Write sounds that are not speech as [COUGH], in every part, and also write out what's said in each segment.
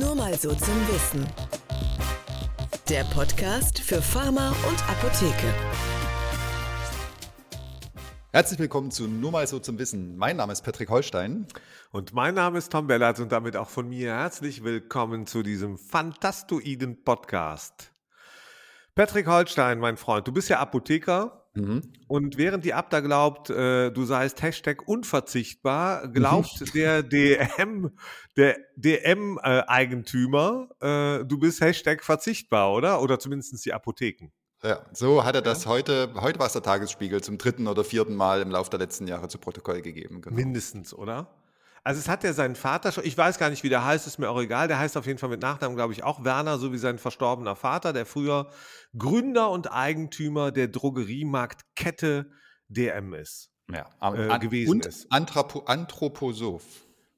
Nur mal so zum Wissen. Der Podcast für Pharma und Apotheke. Herzlich willkommen zu Nur mal so zum Wissen. Mein Name ist Patrick Holstein. Und mein Name ist Tom Bellert und damit auch von mir herzlich willkommen zu diesem fantastoiden Podcast. Patrick Holstein, mein Freund, du bist ja Apotheker Mhm. Und während die Abda glaubt, äh, du seist Hashtag unverzichtbar, glaubt mhm. der DM, der DM-Eigentümer, äh, du bist Hashtag verzichtbar, oder? Oder zumindest die Apotheken. Ja, so hat er das ja. heute, heute war es der Tagesspiegel zum dritten oder vierten Mal im Laufe der letzten Jahre zu Protokoll gegeben. Genau. Mindestens, oder? Also es hat ja seinen Vater schon, ich weiß gar nicht, wie der heißt, ist mir auch egal. Der heißt auf jeden Fall mit Nachnamen, glaube ich, auch Werner, so wie sein verstorbener Vater, der früher Gründer und Eigentümer der Drogeriemarktkette DM ist. Ja, äh, gewesen und ist. Anthropo Anthroposoph.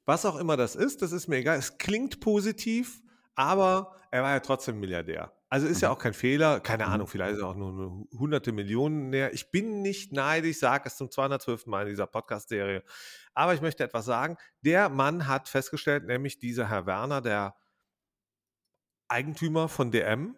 Was auch immer das ist, das ist mir egal. Es klingt positiv, aber er war ja trotzdem Milliardär. Also ist mhm. ja auch kein Fehler. Keine mhm. Ahnung, vielleicht ist er auch nur eine hunderte Millionen näher. Ich bin nicht neidisch, sage es zum 212. Mal in dieser Podcast-Serie. Aber ich möchte etwas sagen. Der Mann hat festgestellt, nämlich dieser Herr Werner, der Eigentümer von DM,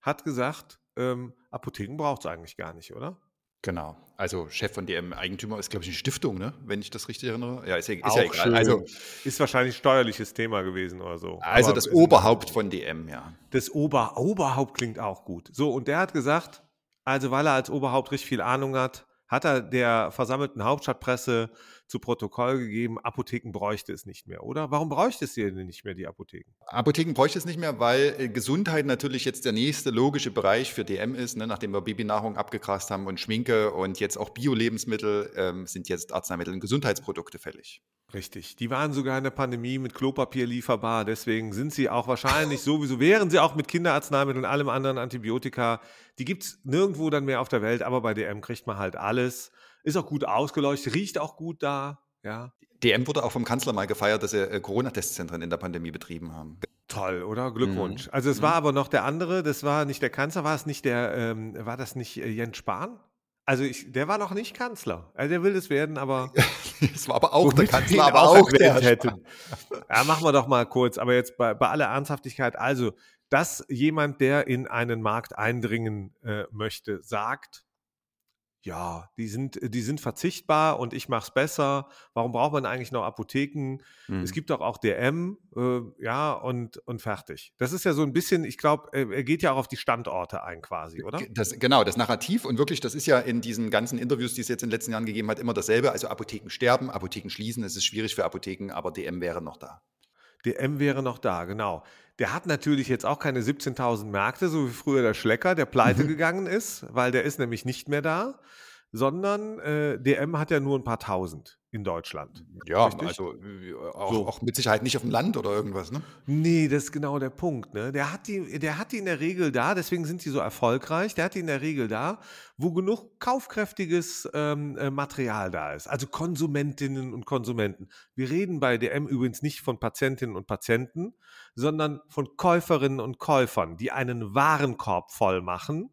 hat gesagt, ähm, Apotheken braucht es eigentlich gar nicht, oder? Genau. Also Chef von DM Eigentümer ist, glaube ich, eine Stiftung, ne? wenn ich das richtig erinnere. Ja, ist ja, ist ja egal. Schön. Also, ist wahrscheinlich steuerliches Thema gewesen oder so. Also Aber das Oberhaupt von DM, ja. Das Ober Oberhaupt klingt auch gut. So, und der hat gesagt, also weil er als Oberhaupt richtig viel Ahnung hat, hat er der versammelten Hauptstadtpresse zu Protokoll gegeben, Apotheken bräuchte es nicht mehr, oder? Warum bräuchte es denn nicht mehr, die Apotheken? Apotheken bräuchte es nicht mehr, weil äh, Gesundheit natürlich jetzt der nächste logische Bereich für DM ist, ne? nachdem wir Babynahrung abgegrast haben und Schminke und jetzt auch Bio-Lebensmittel ähm, sind jetzt Arzneimittel und Gesundheitsprodukte fällig. Richtig. Die waren sogar in der Pandemie mit Klopapier lieferbar. Deswegen sind sie auch wahrscheinlich [LAUGHS] sowieso, wären sie auch mit Kinderarzneimitteln und allem anderen Antibiotika. Die gibt es nirgendwo dann mehr auf der Welt, aber bei DM kriegt man halt alles. Ist auch gut ausgeleuchtet, riecht auch gut da. Ja. DM wurde auch vom Kanzler mal gefeiert, dass sie äh, Corona-Testzentren in der Pandemie betrieben haben. Toll, oder? Glückwunsch. Mhm. Also es mhm. war aber noch der andere, das war nicht der Kanzler, war es nicht der, ähm, war das nicht äh, Jens Spahn? Also ich, der war noch nicht Kanzler. Also der will es werden, aber. [LAUGHS] Es war aber auch der Kanzler, aber auch, der hätten. Ja, machen wir doch mal kurz. Aber jetzt bei, bei aller Ernsthaftigkeit. Also, dass jemand, der in einen Markt eindringen äh, möchte, sagt, ja, die sind, die sind verzichtbar und ich mache es besser. Warum braucht man eigentlich noch Apotheken? Mhm. Es gibt doch auch DM, äh, ja, und, und fertig. Das ist ja so ein bisschen, ich glaube, er geht ja auch auf die Standorte ein quasi, oder? Das, genau, das Narrativ und wirklich, das ist ja in diesen ganzen Interviews, die es jetzt in den letzten Jahren gegeben hat, immer dasselbe. Also Apotheken sterben, Apotheken schließen, es ist schwierig für Apotheken, aber DM wäre noch da. DM wäre noch da, genau. Der hat natürlich jetzt auch keine 17.000 Märkte, so wie früher der Schlecker, der pleite mhm. gegangen ist, weil der ist nämlich nicht mehr da, sondern äh, DM hat ja nur ein paar tausend in Deutschland. Ja, Richtig? also äh, auch, so. auch, mit Sicherheit nicht auf dem Land oder irgendwas, ne? Nee, das ist genau der Punkt. Ne? Der, hat die, der hat die in der Regel da, deswegen sind sie so erfolgreich, der hat die in der Regel da, wo genug kaufkräftiges ähm, äh, Material da ist. Also Konsumentinnen und Konsumenten. Wir reden bei DM übrigens nicht von Patientinnen und Patienten, sondern von Käuferinnen und Käufern, die einen Warenkorb voll machen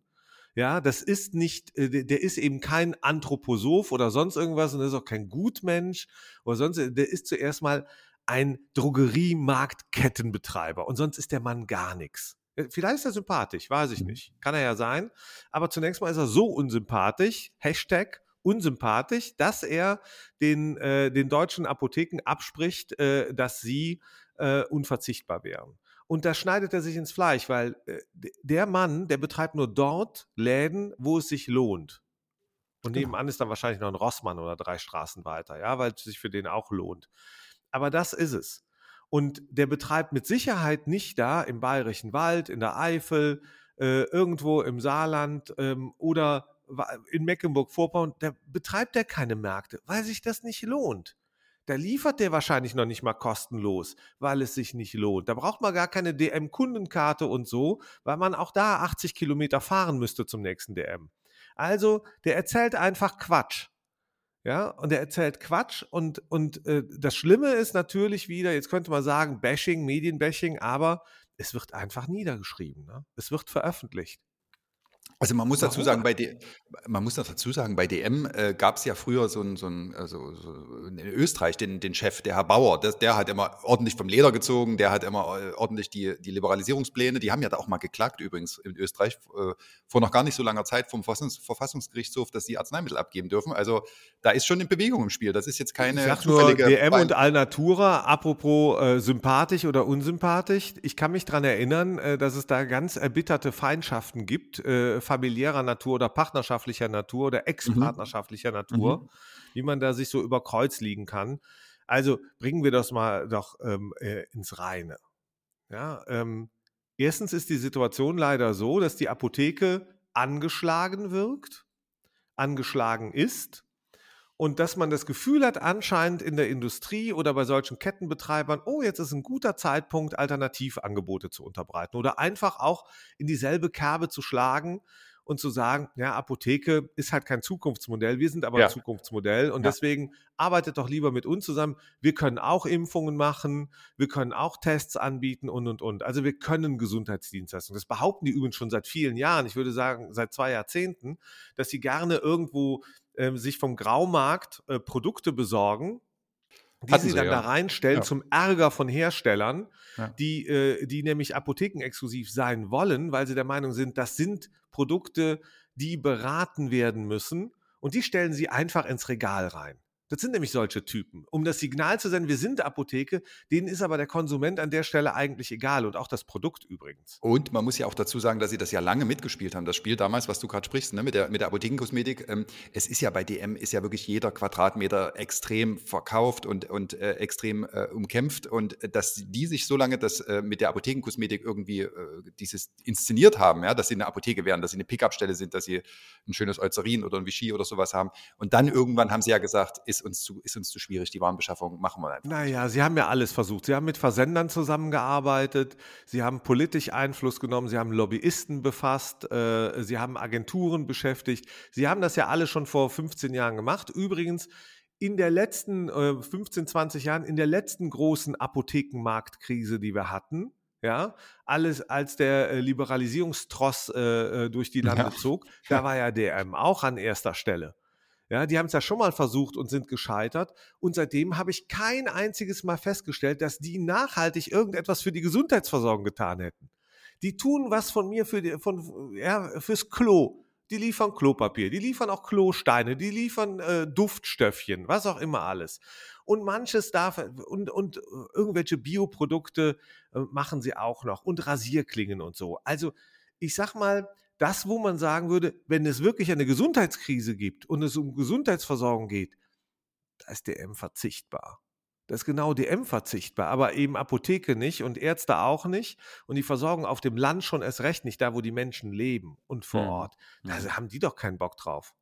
ja, das ist nicht, äh, der ist eben kein Anthroposoph oder sonst irgendwas und ist auch kein Gutmensch oder sonst, der ist zuerst mal ein Drogeriemarktkettenbetreiber und sonst ist der Mann gar nichts. Äh, vielleicht ist er sympathisch, weiß ich mhm. nicht. Kann er ja sein. Aber zunächst mal ist er so unsympathisch, Hashtag unsympathisch, dass er den, äh, den deutschen Apotheken abspricht, äh, dass sie äh, unverzichtbar wären. Und da schneidet er sich ins Fleisch, weil äh, der Mann, der betreibt nur dort Läden, wo es sich lohnt. Und genau. nebenan ist dann wahrscheinlich noch ein Rossmann oder drei Straßen weiter, ja, weil es sich für den auch lohnt. Aber das ist es. Und der betreibt mit Sicherheit nicht da im Bayerischen Wald, in der Eifel, äh, irgendwo im Saarland ähm, oder in Mecklenburg-Vorpommern, da betreibt er keine Märkte, weil sich das nicht lohnt da liefert der wahrscheinlich noch nicht mal kostenlos, weil es sich nicht lohnt. Da braucht man gar keine DM-Kundenkarte und so, weil man auch da 80 Kilometer fahren müsste zum nächsten DM. Also, der erzählt einfach Quatsch. Ja, und er erzählt Quatsch und, und äh, das Schlimme ist natürlich wieder, jetzt könnte man sagen, Bashing, Medienbashing, aber es wird einfach niedergeschrieben. Ne? Es wird veröffentlicht. Also man muss dazu sagen, bei D man muss dazu sagen, bei DM äh, gab es ja früher so einen so 'n also, so in Österreich den den Chef, der Herr Bauer, das der hat immer ordentlich vom Leder gezogen, der hat immer, äh, ordentlich die die Liberalisierungspläne die haben ja da auch mal geklagt übrigens in Österreich, äh, vor noch gar nicht so langer Zeit vom Verfassungs Verfassungsgerichtshof, dass sie Arzneimittel abgeben dürfen. Also, da ist schon 'ne Bewegung im Spiel. Das ist jetzt Ich keine sage nur zufällige DM Wahl. und Alnatura, apropos, äh, sympathisch oder unsympathisch. Ich kann mich dran erinnern, äh, dass es da ganz erbitterte Feindschaften gibt, äh, familiärer Natur oder partnerschaftlicher Natur oder Mhm. ex-partnerschaftlicher Natur, Mhm. wie man da sich so über Kreuz liegen kann. Also, bringen wir das mal doch, ähm, äh, ins Reine. Ja, ähm, 1. ist die Situation leider so, dass die Apotheke angeschlagen wirkt, angeschlagen ist und dass man das Gefühl hat, anscheinend in der Industrie oder bei solchen Kettenbetreibern, oh, jetzt ist ein guter Zeitpunkt, Alternativangebote zu unterbreiten oder einfach auch in dieselbe Kerbe zu schlagen und zu sagen, ja, Apotheke ist halt kein Zukunftsmodell, wir sind aber Ja. ein Zukunftsmodell und Ja. deswegen arbeitet doch lieber mit uns zusammen. Wir können auch Impfungen machen, wir können auch Tests anbieten und, und, und. Also wir können Gesundheitsdienstleistungen. Das behaupten die übrigens schon seit vielen Jahren, ich würde sagen seit zwei Jahrzehnten, dass sie gerne irgendwo ähm, sich vom Graumarkt äh, Produkte besorgen, die Hatten sie dann ja. da reinstellen Ja. zum Ärger von Herstellern, Ja. die, äh, die nämlich apothekenexklusiv sein wollen, weil sie der Meinung sind, das sind Produkte, die beraten werden müssen und die stellen sie einfach ins Regal rein. Das sind nämlich solche Typen. Um das Signal zu senden, wir sind Apotheke, denen ist aber der Konsument an der Stelle eigentlich egal und auch das Produkt übrigens. Und man muss ja auch dazu sagen, dass sie das ja lange mitgespielt haben. Das Spiel damals, was du gerade sprichst, ne, mit der, mit der Apothekenkosmetik. Ähm, es ist ja bei DM, ist ja wirklich jeder Quadratmeter extrem verkauft und, und äh, extrem äh, umkämpft. Und äh, dass die sich so lange das äh, mit der Apothekenkosmetik irgendwie äh, dieses inszeniert haben, ja, dass sie eine Apotheke wären, dass sie eine Pickupstelle sind, dass sie ein schönes Eucerin oder ein Vichy oder sowas haben. Und dann irgendwann haben sie ja gesagt, ist uns zu, ist uns zu schwierig, die Warenbeschaffung, machen wir einfach. Naja, sie haben ja alles versucht. Sie haben mit Versendern zusammengearbeitet, sie haben politisch Einfluss genommen, sie haben Lobbyisten befasst, äh, sie haben Agenturen beschäftigt. Sie haben das ja alle schon vor 15 Jahren gemacht. Übrigens, in der letzten äh, 15, 20 Jahren, in der letzten großen Apothekenmarktkrise, die wir hatten, ja, alles als der äh, Liberalisierungstross äh, äh, durch die Lande Ja. zog, da war ja DM auch an erster Stelle. Ja, die haben es ja schon mal versucht und sind gescheitert. Und seitdem habe ich kein einziges Mal festgestellt, dass die nachhaltig irgendetwas für die Gesundheitsversorgung getan hätten. Die tun was von mir für die, von, ja, fürs Klo. Die liefern Klopapier, die liefern auch Klosteine, die liefern äh, Duftstöffchen, was auch immer alles. Und manches darf und, und äh, irgendwelche Bioprodukte äh, machen sie auch noch und Rasierklingen und so. Also ich sag mal, das, wo man sagen würde, wenn es wirklich eine Gesundheitskrise gibt und es um Gesundheitsversorgung geht, da ist DM verzichtbar. Das ist genau DM verzichtbar, aber eben Apotheke nicht und Ärzte auch nicht und die Versorgung auf dem Land schon erst recht nicht, da wo die Menschen leben und vor Mhm. Ort. Da Mhm. haben die doch keinen Bock drauf.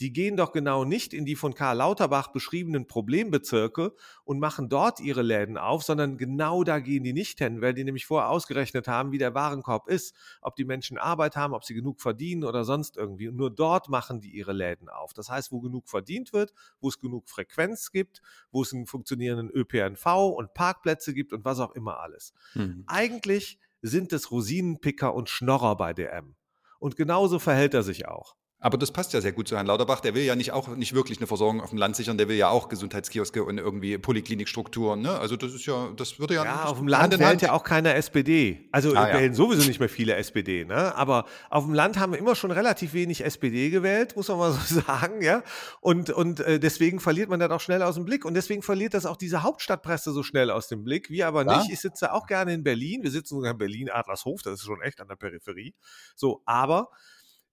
Die gehen doch genau nicht in die von Karl Lauterbach beschriebenen Problembezirke und machen dort ihre Läden auf, sondern genau da gehen die nicht hin, weil die nämlich vorher ausgerechnet haben, wie der Warenkorb ist, ob die Menschen Arbeit haben, ob sie genug verdienen oder sonst irgendwie. Und nur dort machen die ihre Läden auf. Das heißt, wo genug verdient wird, wo es genug Frequenz gibt, wo es einen funktionierenden ÖPNV und Parkplätze gibt und was auch immer alles. Mhm. Eigentlich sind es Rosinenpicker und Schnorrer bei DM. Und genauso verhält er sich auch. Aber das passt ja sehr gut zu Herrn Lauterbach. Der will ja nicht auch nicht wirklich eine Versorgung auf dem Land sichern. Der will ja auch Gesundheitskioske und irgendwie Poliklinikstrukturen. Ne? Also das ist ja, das würde ja, Ja, auf dem Land wählt ja auch keiner SPD. Also Ah, ja. wählen sowieso nicht mehr viele SPD, ne? Aber auf dem Land haben wir immer schon relativ wenig SPD gewählt, muss man mal so [LAUGHS] sagen, ja. Und, und äh, deswegen verliert man das auch schnell aus dem Blick. Und deswegen verliert das auch diese Hauptstadtpresse so schnell aus dem Blick. Wir aber Ja. nicht. Ich sitze auch gerne in Berlin. Wir sitzen sogar in Berlin, Adlershof, das ist schon echt an der Peripherie. So, aber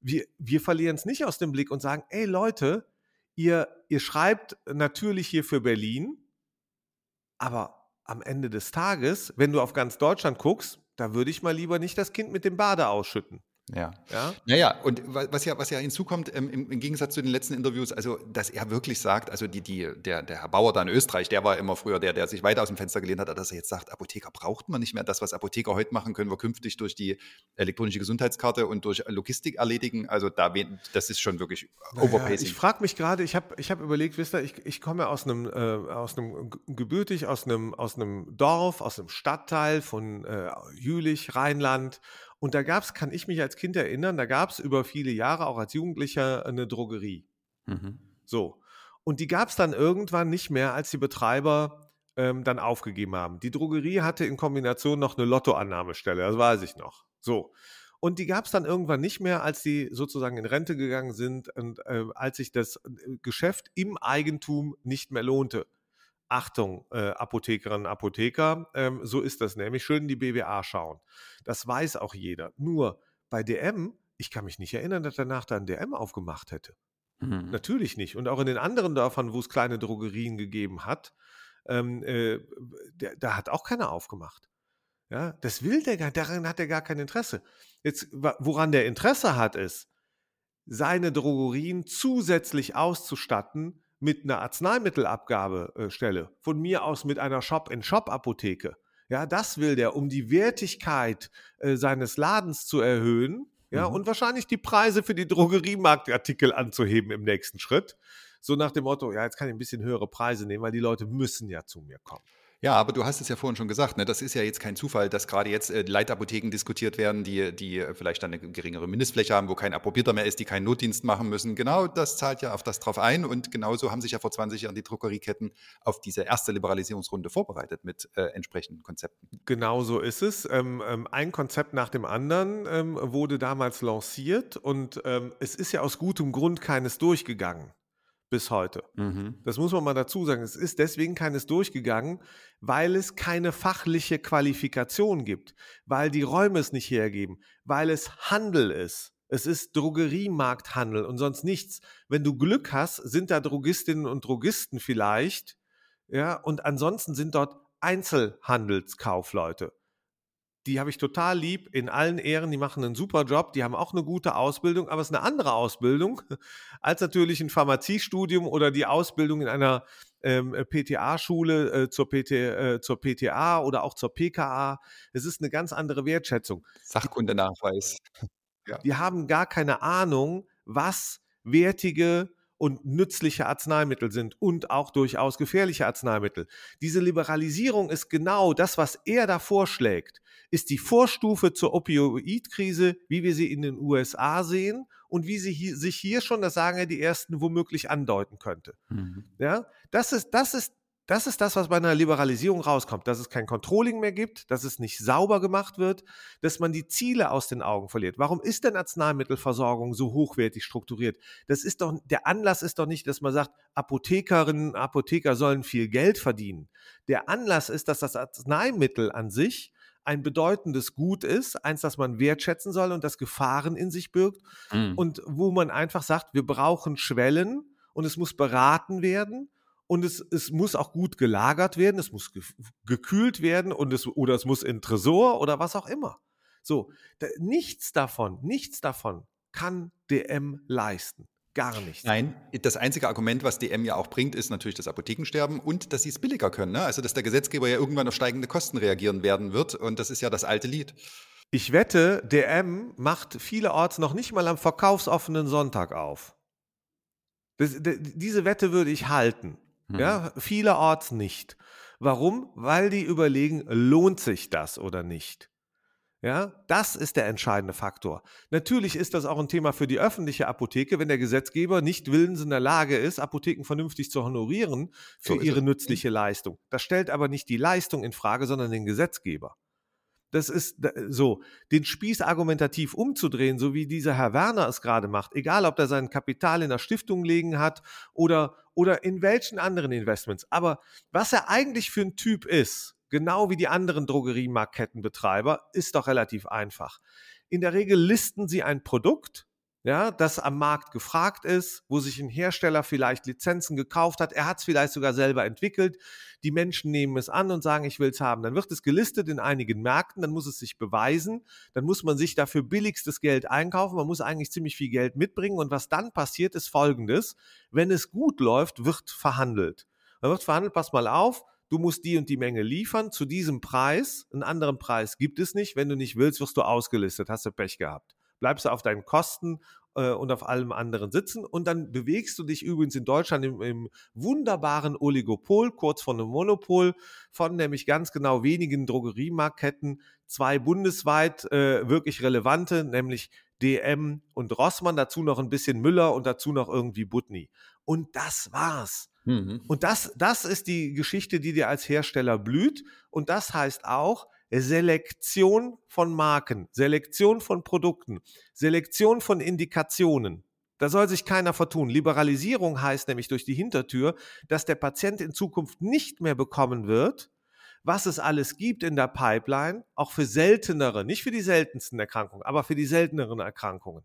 wir, wir verlieren es nicht aus dem Blick und sagen, ey Leute, ihr, ihr schreibt natürlich hier für Berlin, aber am Ende des Tages, wenn du auf ganz Deutschland guckst, da würde ich mal lieber nicht das Kind mit dem Bade ausschütten. Ja. Ja? Naja, und wa- was ja, was ja hinzukommt, ähm, im, im Gegensatz zu den letzten Interviews, also, dass er wirklich sagt, also die, die, der, der Herr Bauer da in Österreich, der war immer früher der, der sich weiter aus dem Fenster gelehnt hat, dass er jetzt sagt, Apotheker braucht man nicht mehr. Das, was Apotheker heute machen, können wir künftig durch die elektronische Gesundheitskarte und durch Logistik erledigen. Also da, das ist schon wirklich Naja, overpacing. ich frage mich gerade, ich habe ich hab überlegt, wisst ihr, ich, ich komme aus einem, äh, aus einem gebürtig, aus einem, aus einem Dorf, aus einem Stadtteil von äh, Jülich, Rheinland. Und da gab es, kann ich mich als Kind erinnern, da gab es über viele Jahre auch als Jugendlicher eine Drogerie. Mhm. So. Und die gab es dann irgendwann nicht mehr, als die Betreiber ähm, dann aufgegeben haben. Die Drogerie hatte in Kombination noch eine Lottoannahmestelle, das weiß ich noch. So. Und die gab es dann irgendwann nicht mehr, als die sozusagen in Rente gegangen sind und äh, als sich das äh, Geschäft im Eigentum nicht mehr lohnte. Achtung, äh, Apothekerinnen, Apotheker, ähm, so ist das nämlich. Schön in die BWA schauen. Das weiß auch jeder. Nur bei DM, ich kann mich nicht erinnern, dass danach dann DM aufgemacht hätte. Mhm. Natürlich nicht. Und auch in den anderen Dörfern, wo es kleine Drogerien gegeben hat, ähm, äh, der, da hat auch keiner aufgemacht. Ja, das will der gar, daran hat er gar kein Interesse. Jetzt, woran der Interesse hat, ist, seine Drogerien zusätzlich auszustatten mit einer Arzneimittelabgabestelle. Von mir aus mit einer Shop-in-Shop-Apotheke. Ja, das will der, um die Wertigkeit äh, seines Ladens zu erhöhen. Ja, mhm. und wahrscheinlich die Preise für die Drogeriemarktartikel anzuheben im nächsten Schritt. So nach dem Motto, ja, jetzt kann ich ein bisschen höhere Preise nehmen, weil die Leute müssen ja zu mir kommen. Ja, aber du hast es ja vorhin schon gesagt, ne? das ist ja jetzt kein Zufall, dass gerade jetzt äh, Leitapotheken diskutiert werden, die, die äh, vielleicht dann eine geringere Mindestfläche haben, wo kein Approbierter mehr ist, die keinen Notdienst machen müssen. Genau das zahlt ja auf das drauf ein und genauso haben sich ja vor 20 Jahren die Druckerieketten auf diese erste Liberalisierungsrunde vorbereitet mit äh, entsprechenden Konzepten. Genau so ist es. Ähm, ähm, ein Konzept nach dem anderen ähm, wurde damals lanciert und ähm, es ist ja aus gutem Grund keines durchgegangen bis heute. Mhm. Das muss man mal dazu sagen. Es ist deswegen keines durchgegangen, weil es keine fachliche Qualifikation gibt, weil die Räume es nicht hergeben, weil es Handel ist. Es ist Drogeriemarkthandel und sonst nichts. Wenn du Glück hast, sind da Drogistinnen und Drogisten vielleicht, ja, und ansonsten sind dort Einzelhandelskaufleute die habe ich total lieb, in allen Ehren, die machen einen super Job, die haben auch eine gute Ausbildung, aber es ist eine andere Ausbildung [LAUGHS] als natürlich ein Pharmaziestudium oder die Ausbildung in einer ähm, PTA-Schule äh, zur, PT, äh, zur PTA oder auch zur PKA. Es ist eine ganz andere Wertschätzung. Sachkundenachweis. [LAUGHS] Ja. Die haben gar keine Ahnung, was wertige und nützliche Arzneimittel sind und auch durchaus gefährliche Arzneimittel. Diese Liberalisierung ist genau das, was er da vorschlägt, ist die Vorstufe zur Opioidkrise, wie wir sie in den USA sehen und wie sie hier, sich hier schon, das sagen ja die ersten, womöglich andeuten könnte. Mhm. Ja, das ist, das ist das ist das, was bei einer Liberalisierung rauskommt, dass es kein Controlling mehr gibt, dass es nicht sauber gemacht wird, dass man die Ziele aus den Augen verliert. Warum ist denn Arzneimittelversorgung so hochwertig strukturiert? Das ist doch, der Anlass ist doch nicht, dass man sagt, Apothekerinnen, Apotheker sollen viel Geld verdienen. Der Anlass ist, dass das Arzneimittel an sich ein bedeutendes Gut ist, eins, das man wertschätzen soll und das Gefahren in sich birgt mhm. und wo man einfach sagt, wir brauchen Schwellen und es muss beraten werden und es, es muss auch gut gelagert werden, es muss ge gekühlt werden und es, oder es muss in Tresor oder was auch immer. So, da, nichts davon, nichts davon kann DM leisten. Gar nichts. Nein, das einzige Argument, was DM ja auch bringt, ist natürlich das Apothekensterben und dass sie es billiger können. Ne? Also, dass der Gesetzgeber ja irgendwann auf steigende Kosten reagieren werden wird. Und das ist ja das alte Lied. Ich wette, DM macht vielerorts noch nicht mal am verkaufsoffenen Sonntag auf. Das, diese Wette würde ich halten. Mhm. Ja, vielerorts nicht. Warum? Weil die überlegen, lohnt sich das oder nicht? Ja, das ist der entscheidende Faktor. Natürlich ist das auch ein Thema für die öffentliche Apotheke, wenn der Gesetzgeber nicht willens in der Lage ist, Apotheken vernünftig zu honorieren für so ihre nützliche Leistung. Das stellt aber nicht die Leistung in Frage, sondern den Gesetzgeber. Das ist so, den Spieß argumentativ umzudrehen, so wie dieser Herr Werner es gerade macht, egal ob er sein Kapital in der Stiftung liegen hat oder, oder in welchen anderen Investments. Aber was er eigentlich für ein Typ ist, genau wie die anderen Drogeriemarktkettenbetreiber, ist doch relativ einfach. In der Regel listen sie ein Produkt, ja, das am Markt gefragt ist, wo sich ein Hersteller vielleicht Lizenzen gekauft hat, er hat es vielleicht sogar selber entwickelt, die Menschen nehmen es an und sagen, ich will es haben. Dann wird es gelistet in einigen Märkten, dann muss es sich beweisen, dann muss man sich dafür billigstes Geld einkaufen, man muss eigentlich ziemlich viel Geld mitbringen. Und was dann passiert ist folgendes, wenn es gut läuft, wird verhandelt. Dann wird verhandelt, pass mal auf, du musst die und die Menge liefern. Zu diesem Preis, einen anderen Preis gibt es nicht, wenn du nicht willst, wirst du ausgelistet, hast du Pech gehabt bleibst du auf deinen Kosten äh, und auf allem anderen sitzen. Und dann bewegst du dich übrigens in Deutschland im, im wunderbaren Oligopol, kurz vor einem Monopol, von nämlich ganz genau wenigen Drogeriemarktketten, zwei bundesweit äh, wirklich relevante, nämlich DM und Rossmann, dazu noch ein bisschen Müller und dazu noch irgendwie Butni. Und das war's. Mhm. Und das, das ist die Geschichte, die dir als Hersteller blüht. Und das heißt auch, Selektion von Marken, Selektion von Produkten, Selektion von Indikationen. Da soll sich keiner vertun. Liberalisierung heißt nämlich durch die Hintertür, dass der Patient in Zukunft nicht mehr bekommen wird, was es alles gibt in der Pipeline, auch für seltenere, nicht für die seltensten Erkrankungen, aber für die selteneren Erkrankungen.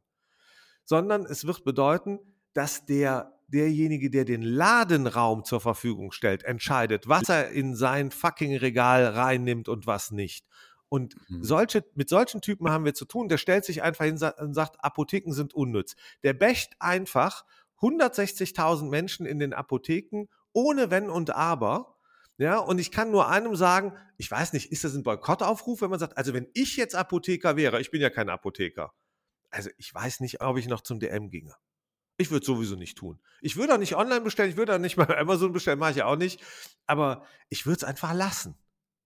Sondern es wird bedeuten, dass der derjenige, der den Ladenraum zur Verfügung stellt, entscheidet, was er in sein fucking Regal reinnimmt und was nicht. Und mhm. solche, mit solchen Typen haben wir zu tun. Der stellt sich einfach hin und sagt, Apotheken sind unnütz. Der bächt einfach 160.000 Menschen in den Apotheken ohne Wenn und Aber. Ja, und ich kann nur einem sagen, ich weiß nicht, ist das ein Boykottaufruf, wenn man sagt, also wenn ich jetzt Apotheker wäre, ich bin ja kein Apotheker. Also ich weiß nicht, ob ich noch zum DM ginge. Ich würde sowieso nicht tun. Ich würde auch nicht online bestellen, ich würde auch nicht mal Amazon bestellen, mache ich auch nicht. Aber ich würde es einfach lassen.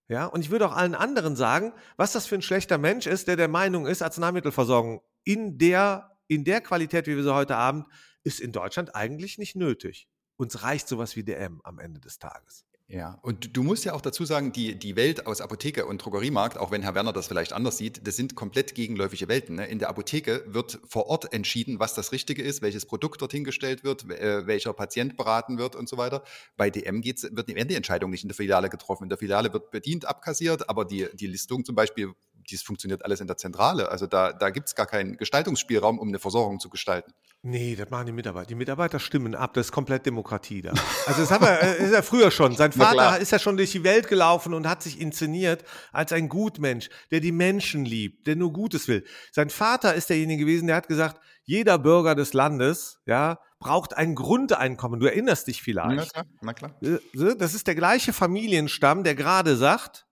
Ja, und ich würde auch allen anderen sagen, was das für ein schlechter Mensch ist, der der Meinung ist, Arzneimittelversorgung in der, in der Qualität, wie wir sie heute haben, ist in Deutschland eigentlich nicht nötig. Uns reicht sowas wie DM am Ende des Tages. Ja, und du musst ja auch dazu sagen, die, die Welt aus Apotheke und Drogeriemarkt, auch wenn Herr Werner das vielleicht anders sieht, das sind komplett gegenläufige Welten. Ne? In der Apotheke wird vor Ort entschieden, was das Richtige ist, welches Produkt dorthin gestellt wird, äh, welcher Patient beraten wird und so weiter. Bei DM geht's, wird die Entscheidung nicht in der Filiale getroffen. In der Filiale wird bedient, abkassiert, aber die, die Listung zum Beispiel, dies funktioniert alles in der Zentrale. Also da, da gibt es gar keinen Gestaltungsspielraum, um eine Versorgung zu gestalten. Nee, das machen die Mitarbeiter. Die Mitarbeiter stimmen ab, das ist komplett Demokratie da. Also das haben wir, äh, ist ja früher schon. Sein [LAUGHS] Vater ist ja schon durch die Welt gelaufen und hat sich inszeniert als ein Gutmensch, der die Menschen liebt, der nur Gutes will. Sein Vater ist derjenige gewesen, der hat gesagt, jeder Bürger des Landes, ja, braucht ein Grundeinkommen. Du erinnerst dich vielleicht. Na klar, na klar. Äh, das ist der gleiche Familienstamm, der gerade sagt,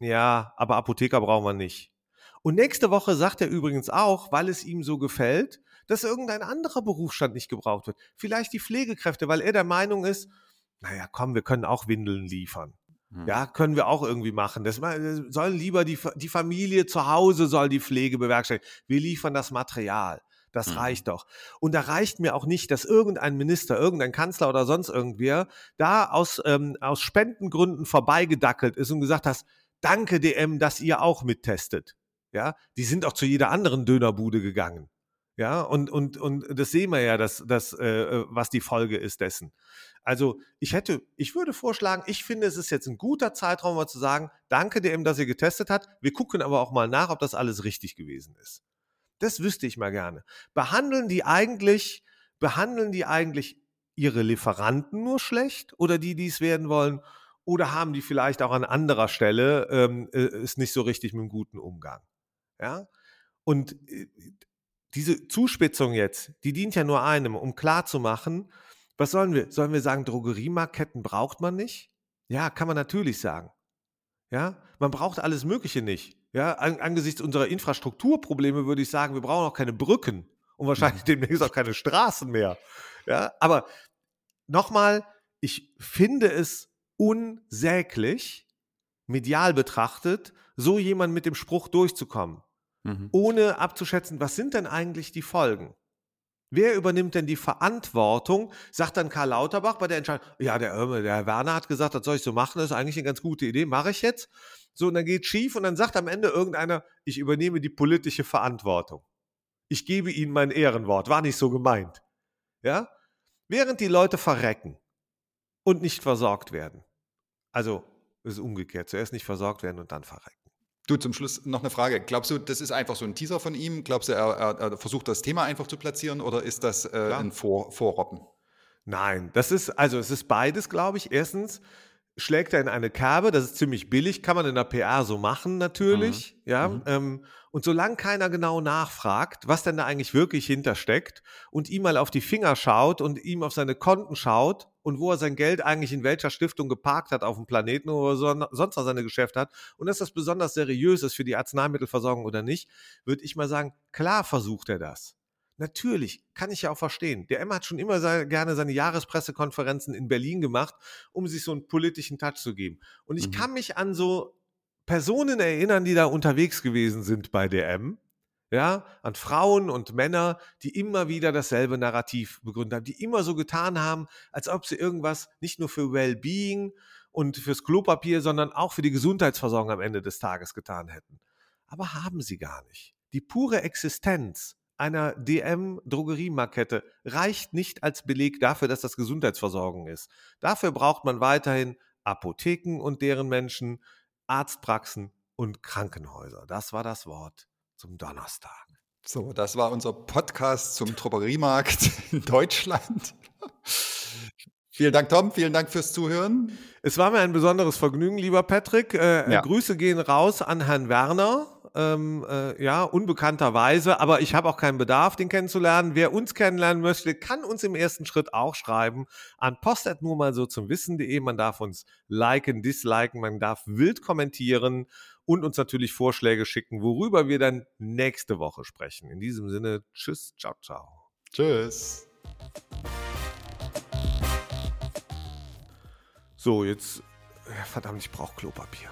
ja, aber Apotheker brauchen wir nicht. Und nächste Woche sagt er übrigens auch, weil es ihm so gefällt, dass irgendein anderer Berufsstand nicht gebraucht wird. Vielleicht die Pflegekräfte, weil er der Meinung ist, naja, komm, wir können auch Windeln liefern. Hm. Ja, können wir auch irgendwie machen. Das soll lieber die, die Familie zu Hause soll die Pflege bewerkstelligen. Wir liefern das Material. Das mhm. reicht doch. Und da reicht mir auch nicht, dass irgendein Minister, irgendein Kanzler oder sonst irgendwer da aus, ähm, aus Spendengründen vorbeigedackelt ist und gesagt hat, danke DM, dass ihr auch mittestet. Ja, die sind auch zu jeder anderen Dönerbude gegangen. Ja, und, und, und das sehen wir ja, dass, dass, äh, äh, was die Folge ist dessen. Also ich hätte, ich würde vorschlagen, ich finde, es ist jetzt ein guter Zeitraum, mal zu sagen, danke DM, dass ihr getestet hat. Wir gucken aber auch mal nach, ob das alles richtig gewesen ist. Das wüsste ich mal gerne. Behandeln die eigentlich, behandeln die eigentlich ihre Lieferanten nur schlecht oder die, die es werden wollen? Oder haben die vielleicht auch an anderer Stelle ähm, äh, ist nicht so richtig mit einem guten Umgang? Ja. Und äh, diese Zuspitzung jetzt, die dient ja nur einem, um klarzumachen, was sollen wir? Sollen wir sagen, Drogeriemarktketten braucht man nicht? Ja, kann man natürlich sagen. Ja, man braucht alles Mögliche nicht. Ja, an, angesichts unserer Infrastrukturprobleme würde ich sagen, wir brauchen auch keine Brücken und wahrscheinlich mhm. demnächst auch keine Straßen mehr. Ja, aber nochmal, ich finde es unsäglich, medial betrachtet, so jemand mit dem Spruch durchzukommen mhm. ohne abzuschätzen, was sind denn eigentlich die Folgen? Wer übernimmt denn die Verantwortung? Sagt dann Karl Lauterbach bei der Entscheidung, ja, der, der Herr Werner hat gesagt, das soll ich so machen, das ist eigentlich eine ganz gute Idee, mache ich jetzt. So, und dann geht schief und dann sagt am Ende irgendeiner, ich übernehme die politische Verantwortung. Ich gebe Ihnen mein Ehrenwort, war nicht so gemeint. Ja? Während die Leute verrecken und nicht versorgt werden. Also, es ist umgekehrt, zuerst nicht versorgt werden und dann verrecken. Du, zum Schluss noch eine Frage. Glaubst du, das ist einfach so ein Teaser von ihm? Glaubst du, er, er, er versucht das Thema einfach zu platzieren oder ist das äh, ein Vor Vorroppen? Nein, das ist, also es ist beides, glaube ich. Erstens, schlägt er in eine Kerbe, das ist ziemlich billig, kann man in der PA so machen natürlich, mhm. ja. Mhm. Ähm, und solange keiner genau nachfragt, was denn da eigentlich wirklich hintersteckt und ihm mal auf die Finger schaut und ihm auf seine Konten schaut und wo er sein Geld eigentlich in welcher Stiftung geparkt hat auf dem Planeten oder so, sonst noch seine Geschäfte hat und dass das besonders seriös ist für die Arzneimittelversorgung oder nicht, würde ich mal sagen, klar versucht er das. Natürlich, kann ich ja auch verstehen. Der Emma hat schon immer sehr, gerne seine Jahrespressekonferenzen in Berlin gemacht, um sich so einen politischen Touch zu geben. Und ich mhm. kann mich an so Personen erinnern, die da unterwegs gewesen sind bei DM. Ja, an Frauen und Männer, die immer wieder dasselbe Narrativ begründet haben, die immer so getan haben, als ob sie irgendwas nicht nur für Wellbeing und fürs Klopapier, sondern auch für die Gesundheitsversorgung am Ende des Tages getan hätten. Aber haben sie gar nicht. Die pure Existenz einer DM-Drogeriemarkette reicht nicht als Beleg dafür, dass das Gesundheitsversorgung ist. Dafür braucht man weiterhin Apotheken und deren Menschen, Arztpraxen und Krankenhäuser. Das war das Wort zum Donnerstag. So, das war unser Podcast zum Drogeriemarkt in Deutschland. Vielen Dank, Tom. Vielen Dank fürs Zuhören. Es war mir ein besonderes Vergnügen, lieber Patrick. Äh, ja. Grüße gehen raus an Herrn Werner ähm, äh, ja, unbekannterweise, aber ich habe auch keinen Bedarf, den kennenzulernen. Wer uns kennenlernen möchte, kann uns im ersten Schritt auch schreiben an postet nur mal so zum Wissen.de. Man darf uns liken, disliken, man darf wild kommentieren und uns natürlich Vorschläge schicken, worüber wir dann nächste Woche sprechen. In diesem Sinne, tschüss, ciao, ciao. Tschüss. So, jetzt, verdammt, ich brauche Klopapier.